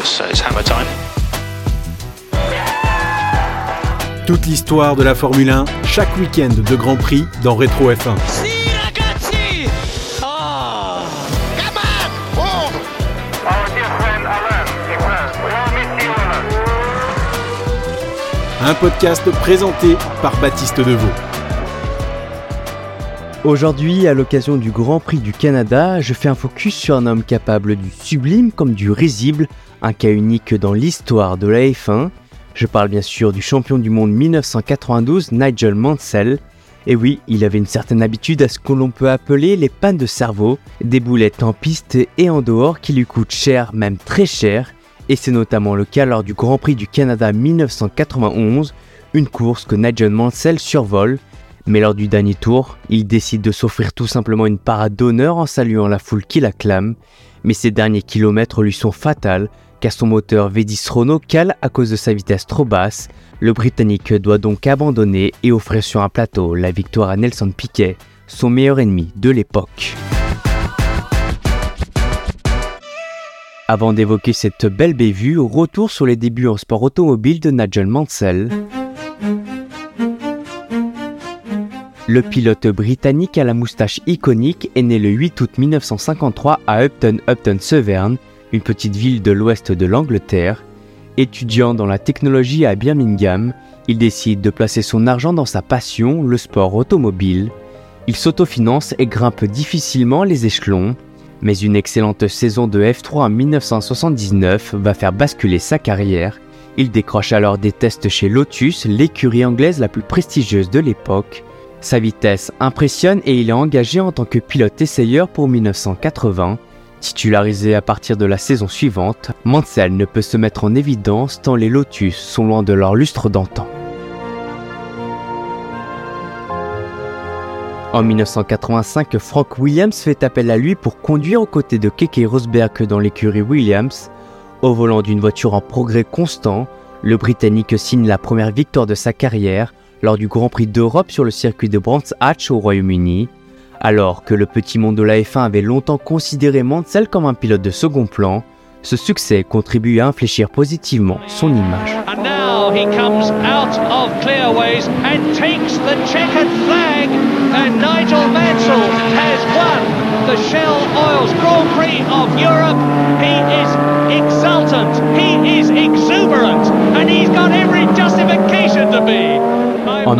it's, it's hammer time. Toute l'histoire de la Formule 1, chaque week-end de Grand Prix dans Rétro F1. Sì, ragazzi! Ah! Come on! Hold! Our dear friend Alain, Alain, we all miss you, Alain. Un podcast présenté par Baptiste Deveau. Aujourd'hui, à l'occasion du Grand Prix du Canada, je fais un focus sur un homme capable du sublime comme du risible, un cas unique dans l'histoire de la F1. Je parle bien sûr du champion du monde 1992, Nigel Mansell. Et oui, il avait une certaine habitude à ce que l'on peut appeler les pannes de cerveau, des boulettes en piste et en dehors qui lui coûtent cher, même très cher. Et c'est notamment le cas lors du Grand Prix du Canada 1991, une course que Nigel Mansell survole mais lors du dernier tour, il décide de s'offrir tout simplement une parade d'honneur en saluant la foule qui l'acclame. Mais ces derniers kilomètres lui sont fatals, car son moteur V10 Renault cale à cause de sa vitesse trop basse. Le Britannique doit donc abandonner et offrir sur un plateau la victoire à Nelson Piquet, son meilleur ennemi de l'époque. Avant d'évoquer cette belle bévue, retour sur les débuts en sport automobile de Nigel Mansell. Le pilote britannique à la moustache iconique est né le 8 août 1953 à Upton Upton Severn, une petite ville de l'ouest de l'Angleterre. Étudiant dans la technologie à Birmingham, il décide de placer son argent dans sa passion, le sport automobile. Il s'autofinance et grimpe difficilement les échelons, mais une excellente saison de F3 en 1979 va faire basculer sa carrière. Il décroche alors des tests chez Lotus, l'écurie anglaise la plus prestigieuse de l'époque. Sa vitesse impressionne et il est engagé en tant que pilote essayeur pour 1980. Titularisé à partir de la saison suivante, Mansell ne peut se mettre en évidence tant les Lotus sont loin de leur lustre d'antan. En 1985, Frank Williams fait appel à lui pour conduire aux côtés de Keke Rosberg dans l'écurie Williams. Au volant d'une voiture en progrès constant, le Britannique signe la première victoire de sa carrière lors du Grand Prix d'Europe sur le circuit de Brands Hatch au Royaume-Uni. Alors que le petit monde de la F1 avait longtemps considéré Mansell comme un pilote de second plan, ce succès contribue à infléchir positivement son image.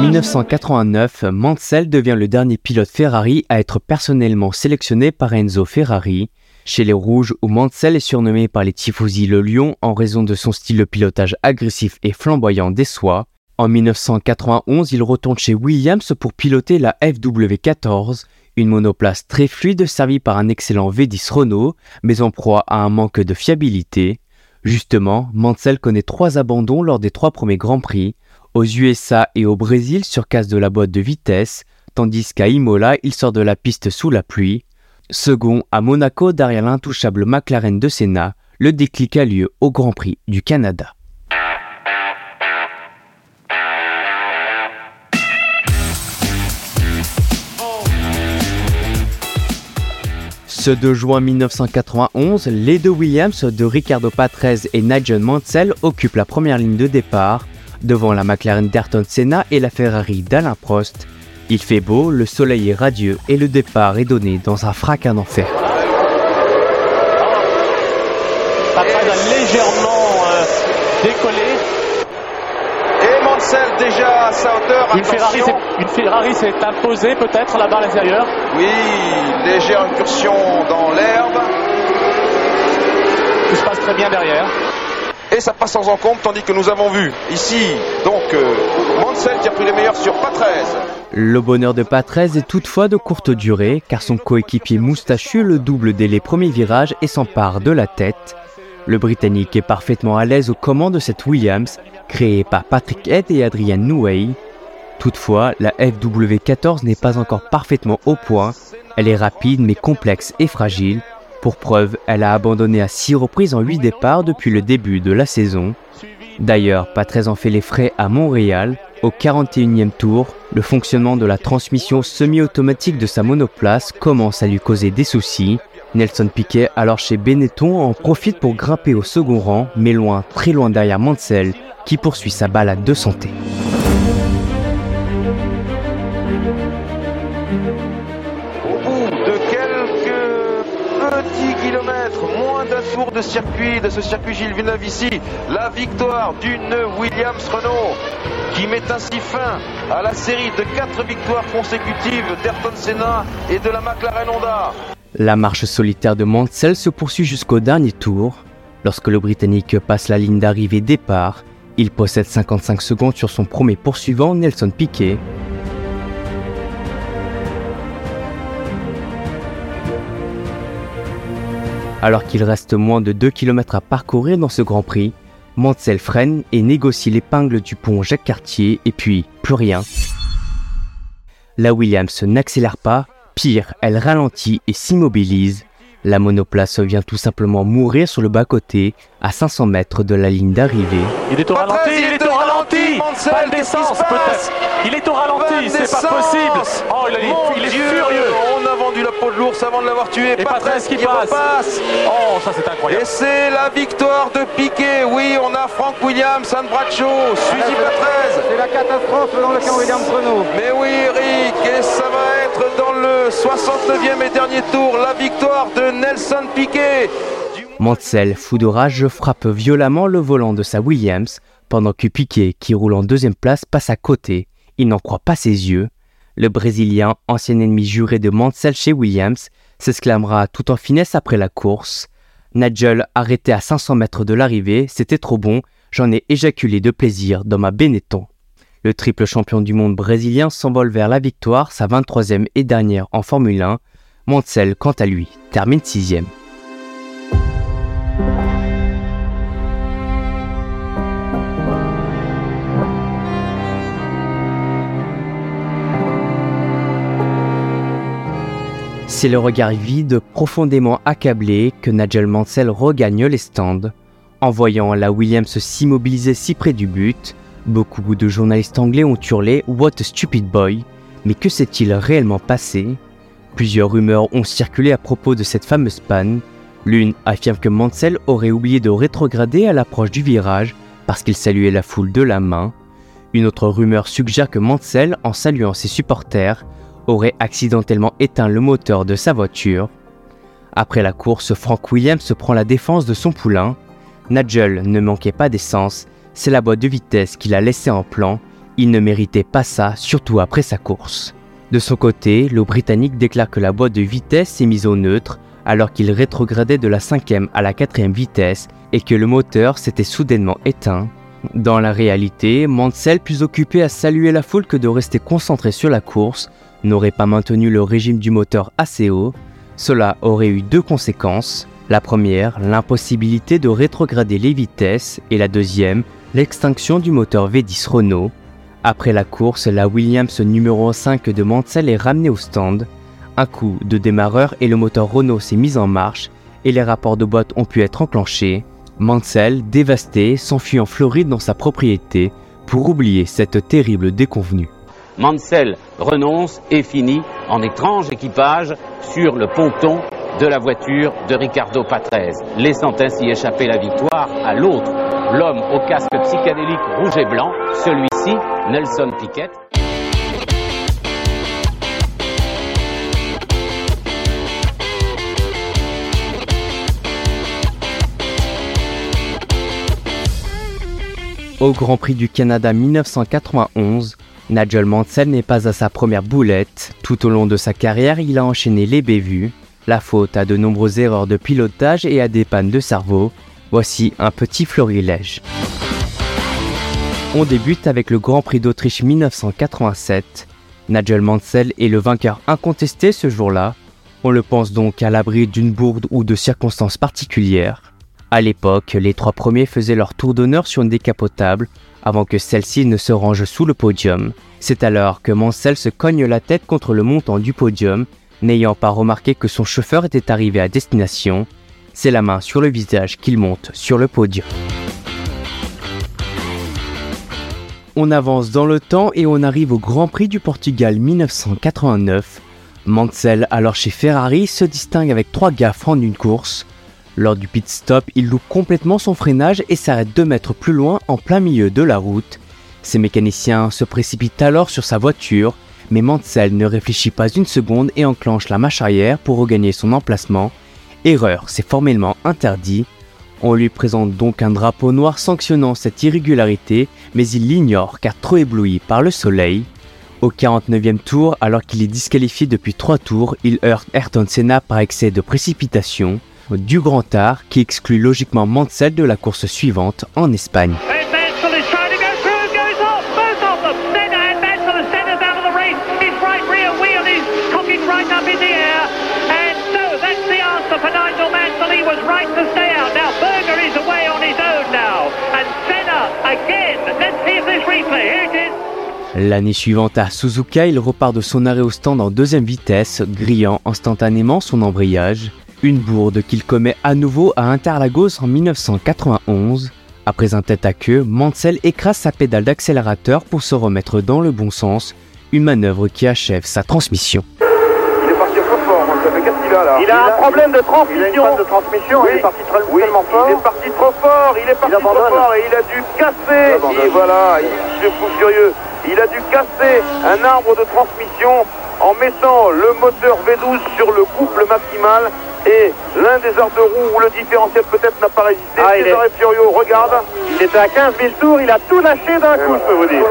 1989, Mansell devient le dernier pilote Ferrari à être personnellement sélectionné par Enzo Ferrari. Chez les Rouges, où Mansell est surnommé par les Tifosi le Lion en raison de son style de pilotage agressif et flamboyant des soies. En 1991, il retourne chez Williams pour piloter la FW14, une monoplace très fluide servie par un excellent V10 Renault, mais en proie à un manque de fiabilité. Justement, Mansell connaît trois abandons lors des trois premiers Grands Prix, aux USA et au Brésil sur casse de la boîte de vitesse, tandis qu'à Imola, il sort de la piste sous la pluie. Second, à Monaco, derrière l'intouchable McLaren de Senna, le déclic a lieu au Grand Prix du Canada. Ce 2 juin 1991, les deux Williams de Ricardo Patrese et Nigel Mansell occupent la première ligne de départ, devant la McLaren d'Ayrton Senna et la Ferrari d'Alain Prost. Il fait beau, le soleil est radieux et le départ est donné dans un fracas d'enfer. A légèrement euh, décollé. Et Mansell déjà à sa hauteur. Une Ferrari, une Ferrari s'est imposée peut-être là-bas à l'intérieur. Oui, légère incursion dans l'herbe. Tout se passe très bien derrière. Et ça passe sans encombre, tandis que nous avons vu ici, donc, euh, qui a pris les meilleurs sur Patrese. Le bonheur de Patrese est toutefois de courte durée, car son coéquipier moustachu le double dès les premiers virages et s'empare de la tête. Le Britannique est parfaitement à l'aise aux commandes de cette Williams, créée par Patrick Head et Adrian Newey. Toutefois, la FW14 n'est pas encore parfaitement au point. Elle est rapide mais complexe et fragile. Pour preuve, elle a abandonné à 6 reprises en 8 départs depuis le début de la saison. D'ailleurs, Patrese en fait les frais à Montréal. Au 41e tour, le fonctionnement de la transmission semi-automatique de sa monoplace commence à lui causer des soucis. Nelson Piquet, alors chez Benetton, en profite pour grimper au second rang, mais loin, très loin derrière Mansell, qui poursuit sa balade de santé. Au bout de quelques petits kilomètres, moins d'un tour de circuit, de ce circuit Gilles Villeneuve ici, la victoire d'une Williams Renault qui met ainsi fin à la série de quatre victoires consécutives d'Ayrton Senna et de la McLaren Honda. La marche solitaire de Mansell se poursuit jusqu'au dernier tour. Lorsque le Britannique passe la ligne d'arrivée départ, il possède 55 secondes sur son premier poursuivant Nelson Piquet. Alors qu'il reste moins de 2 km à parcourir dans ce Grand Prix, Mansell freine et négocie l'épingle du pont Jacques Cartier et puis plus rien. La Williams n'accélère pas, pire, elle ralentit et s'immobilise. La monoplace vient tout simplement mourir sur le bas-côté, à 500 mètres de la ligne d'arrivée. Il est au ralenti, il est au ralenti. Mansell, Pas d'essence peut-être. Il est au ralenti, c'est pas possible. Oh, il, est- il furieux. On a vendu la peau de l'ours avant de l'avoir tué. Et Patrese qui passe. Oh, ça c'est incroyable. Et c'est la victoire de Piquet. Oui, on a Frank Williams, Anne Bradshaw, Suzy Patrese. C'est la catastrophe dans le camp Williams Renault. Mais oui, 69e et dernier tour la victoire de Nelson Piquet. Mansell, fou de rage, frappe violemment le volant de sa Williams, pendant que Piquet, qui roule en deuxième place, passe à côté. Il n'en croit pas ses yeux. Le Brésilien, ancien ennemi juré de Mansell chez Williams, s'exclamera tout en finesse après la course. Nigel, arrêté à 500 mètres de l'arrivée, c'était trop bon, j'en ai éjaculé de plaisir dans ma Benetton. Le triple champion du monde brésilien s'envole vers la victoire, sa 23e et dernière en Formule 1. Mansell, quant à lui, termine sixième. C'est le regard vide, profondément accablé, que Nigel Mansell regagne les stands. En voyant la Williams s'immobiliser si près du but, beaucoup de journalistes anglais ont hurlé What a stupid boy Mais que s'est-il réellement passé? Plusieurs rumeurs ont circulé à propos de cette fameuse panne. L'une affirme que Mansell aurait oublié de rétrograder à l'approche du virage parce qu'il saluait la foule de la main. Une autre rumeur suggère que Mansell, en saluant ses supporters, aurait accidentellement éteint le moteur de sa voiture. Après la course, Frank Williams prend la défense de son poulain. Nigel ne manquait pas d'essence, c'est la boîte de vitesse qu'il a laissée en plan. Il ne méritait pas ça, surtout après sa course. De son côté, le Britannique déclare que la boîte de vitesse est mise au neutre alors qu'il rétrogradait de la 5e à la 4e vitesse et que le moteur s'était soudainement éteint. Dans la réalité, Mansell, plus occupé à saluer la foule que de rester concentré sur la course, n'aurait pas maintenu le régime du moteur assez haut. Cela aurait eu deux conséquences. La première, l'impossibilité de rétrograder les vitesses, et la deuxième, l'extinction du moteur V10 Renault. Après la course, la Williams numéro 5 de Mansell est ramenée au stand. Un coup de démarreur et le moteur Renault s'est mis en marche et les rapports de boîte ont pu être enclenchés. Mansell, dévasté, s'enfuit en Floride dans sa propriété pour oublier cette terrible déconvenue. Mansell renonce et finit en étrange équipage sur le ponton de la voiture de Ricardo Patrese, laissant ainsi échapper la victoire à l'autre, l'homme au casque psychédélique rouge et blanc, celui-ci, Nelson Piquet. Au Grand Prix du Canada 1991, Nigel Mansell n'est pas à sa première boulette. Tout au long de sa carrière, il a enchaîné les bévues, la faute à de nombreuses erreurs de pilotage et à des pannes de cerveau. Voici un petit florilège. On débute avec le Grand Prix d'Autriche 1987. Nigel Mansell est le vainqueur incontesté ce jour-là. On le pense donc à l'abri d'une bourde ou de circonstances particulières. À l'époque, les trois premiers faisaient leur tour d'honneur sur une décapotable avant que celle-ci ne se range sous le podium. C'est alors que Mansell se cogne la tête contre le montant du podium, n'ayant pas remarqué que son chauffeur était arrivé à destination. C'est la main sur le visage qu'il monte sur le podium. On avance dans le temps et on arrive au Grand Prix du Portugal 1989. Mansell, alors chez Ferrari, se distingue avec trois gaffes en une course. Lors du pit stop, il loupe complètement son freinage et s'arrête 2 mètres plus loin en plein milieu de la route. Ses mécaniciens se précipitent alors sur sa voiture, mais Mansell ne réfléchit pas une seconde et enclenche la marche arrière pour regagner son emplacement. Erreur, c'est formellement interdit. On lui présente donc un drapeau noir sanctionnant cette irrégularité, mais il l'ignore car trop ébloui par le soleil. Au 49e tour, alors qu'il est disqualifié depuis 3 tours, il heurte Ayrton Senna par excès de précipitation, du grand art qui exclut logiquement Mansell de la course suivante en Espagne. L'année suivante à Suzuka, il repart de son arrêt au stand en deuxième vitesse, grillant instantanément son embrayage. Une bourde qu'il commet à nouveau à Interlagos en 1991. Après un tête à queue, Mansell écrase sa pédale d'accélérateur pour se remettre dans le bon sens, une manœuvre qui achève sa transmission. Il est parti un peu fort, ça fait qu'est-ce qu'il a là Il a un problème de transmission. Il a une panne de transmission, Oui. il est parti très- Oui, tellement fort. il est parti trop fort, il est parti trop fort et il a dû casser. Et voilà, il est fou furieux. Il a dû casser un arbre de transmission en mettant le moteur V12 sur le couple maximal et l'un des arbres de roue où le différentiel peut-être n'a pas résisté. Ah, il est- César Furio, regarde. Il était à 15 000 tours, il a tout lâché d'un coup, je peux vous dire.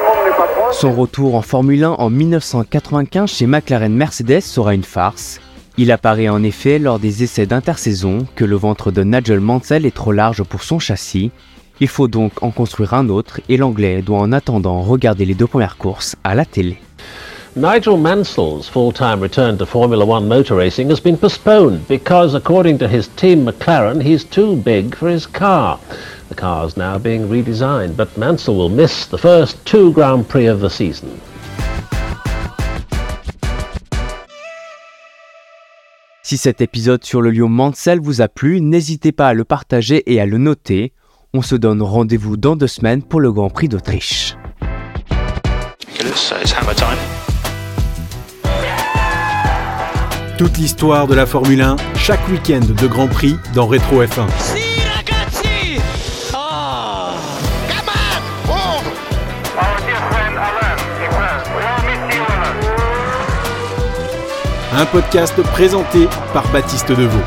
Son retour en Formule 1 en 1995 chez McLaren Mercedes sera une farce. Il apparaît en effet lors des essais d'intersaison que le ventre de Nigel Mansell est trop large pour son châssis. Il faut donc en construire un autre et l'anglais doit en attendant regarder les deux premières courses à la télé. Nigel Mansell's full-time return to Formula One motor racing has been postponed because, according to his team McLaren, he's too big for his car. The car is now being redesigned, but Mansell will miss the first two Grand Prix of the season. Si cet épisode sur le lion Mansell vous a plu, n'hésitez pas à le partager et à le noter. On se donne rendez-vous dans deux semaines pour le Grand Prix d'Autriche. Toute l'histoire de la Formule 1, chaque week-end de Grand Prix dans Rétro F1. Our dear friend Alain, in France, we all miss you, Alain. Un podcast présenté par Baptiste Deveau.